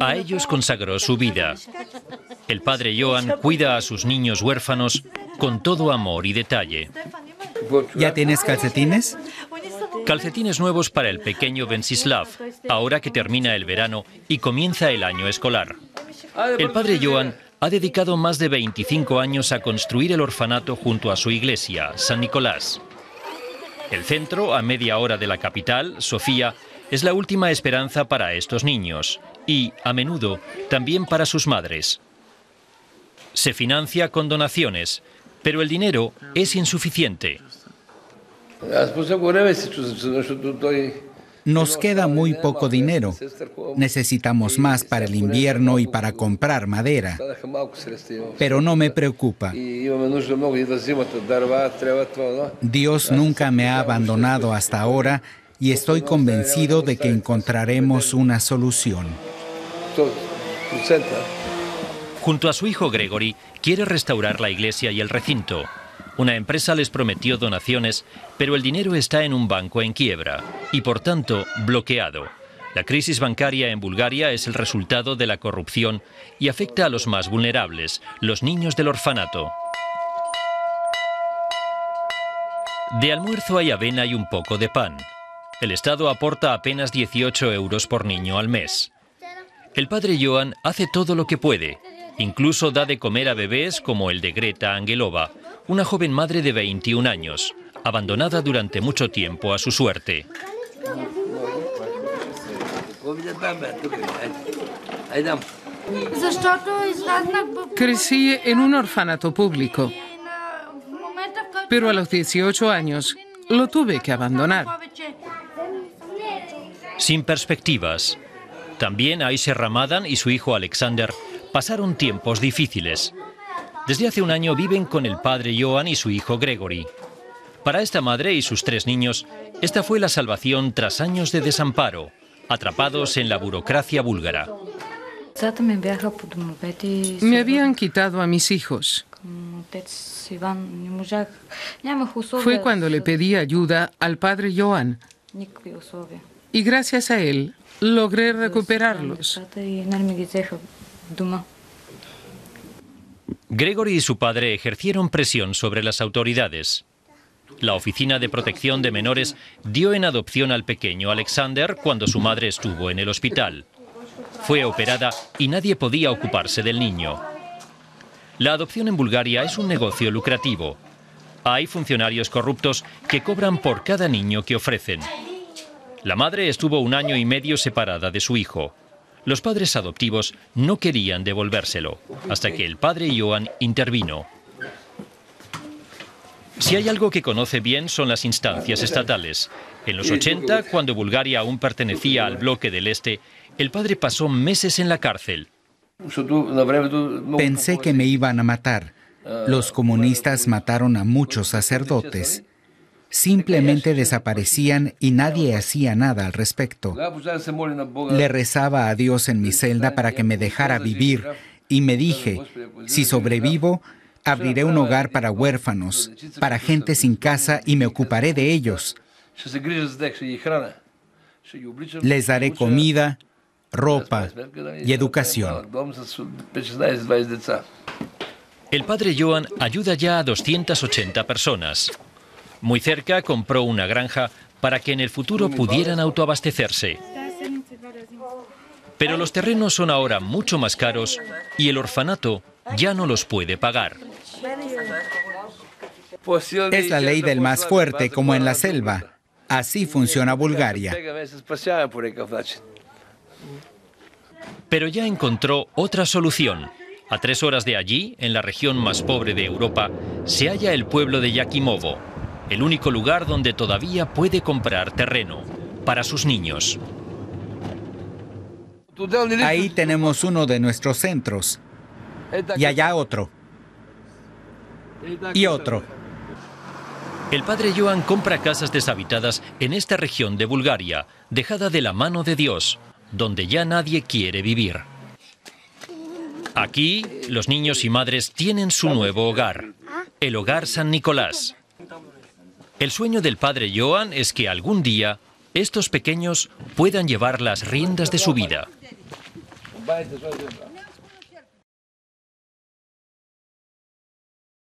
A ellos consagró su vida. El padre Joan cuida a sus niños huérfanos con todo amor y detalle. ¿Ya tienes calcetines? Calcetines nuevos para el pequeño Vensislav, ahora que termina el verano y comienza el año escolar. El padre Joan ha dedicado más de 25 años a construir el orfanato junto a su iglesia, San Nicolás. El centro, a media hora de la capital, Sofía, es la última esperanza para estos niños y, a menudo, también para sus madres. Se financia con donaciones, pero el dinero es insuficiente. Nos queda muy poco dinero. Necesitamos más para el invierno y para comprar madera. Pero no me preocupa. Dios nunca me ha abandonado hasta ahora y estoy convencido de que encontraremos una solución. Junto a su hijo Gregory, quiere restaurar la iglesia y el recinto. Una empresa les prometió donaciones, pero el dinero está en un banco en quiebra y por tanto bloqueado. La crisis bancaria en Bulgaria es el resultado de la corrupción y afecta a los más vulnerables, los niños del orfanato. De almuerzo hay avena y un poco de pan. El Estado aporta apenas 18 euros por niño al mes. El padre Joan hace todo lo que puede, incluso da de comer a bebés como el de Greta Angelova, una joven madre de 21 años, abandonada durante mucho tiempo a su suerte. Crecí en un orfanato público, pero a los 18 años lo tuve que abandonar. Sin perspectivas. También Aisha Ramadan y su hijo Alexander pasaron tiempos difíciles. Desde hace un año viven con el padre Joan y su hijo Gregory. Para esta madre y sus tres niños, esta fue la salvación tras años de desamparo, atrapados en la burocracia búlgara. Me habían quitado a mis hijos. Fue cuando le pedí ayuda al padre Joan. Y gracias a él logré recuperarlos. Gregory y su padre ejercieron presión sobre las autoridades. La Oficina de Protección de Menores dio en adopción al pequeño Alexander cuando su madre estuvo en el hospital. Fue operada y nadie podía ocuparse del niño. La adopción en Bulgaria es un negocio lucrativo. Hay funcionarios corruptos que cobran por cada niño que ofrecen. La madre estuvo un año y medio separada de su hijo. Los padres adoptivos no querían devolvérselo, hasta que el padre Joan intervino. Si hay algo que conoce bien son las instancias estatales. En los 80, cuando Bulgaria aún pertenecía al bloque del Este, el padre pasó meses en la cárcel. Pensé que me iban a matar. Los comunistas mataron a muchos sacerdotes simplemente desaparecían y nadie hacía nada al respecto. Le rezaba a Dios en mi celda para que me dejara vivir y me dije, si sobrevivo, abriré un hogar para huérfanos, para gente sin casa y me ocuparé de ellos. Les daré comida, ropa y educación. El padre Joan ayuda ya a 280 personas. Muy cerca compró una granja para que en el futuro pudieran autoabastecerse. Pero los terrenos son ahora mucho más caros y el orfanato ya no los puede pagar. Es la ley del más fuerte, como en la selva. Así funciona Bulgaria. Pero ya encontró otra solución. A tres horas de allí, en la región más pobre de Europa, se halla el pueblo de Yakimovo, el único lugar donde todavía puede comprar terreno para sus niños. Ahí tenemos uno de nuestros centros. Y allá otro. Y otro. El padre Joan compra casas deshabitadas en esta región de Bulgaria, dejada de la mano de Dios, donde ya nadie quiere vivir. Aquí, los niños y madres tienen su nuevo hogar, el hogar San Nicolás. El sueño del padre Joan es que algún día estos pequeños puedan llevar las riendas de su vida.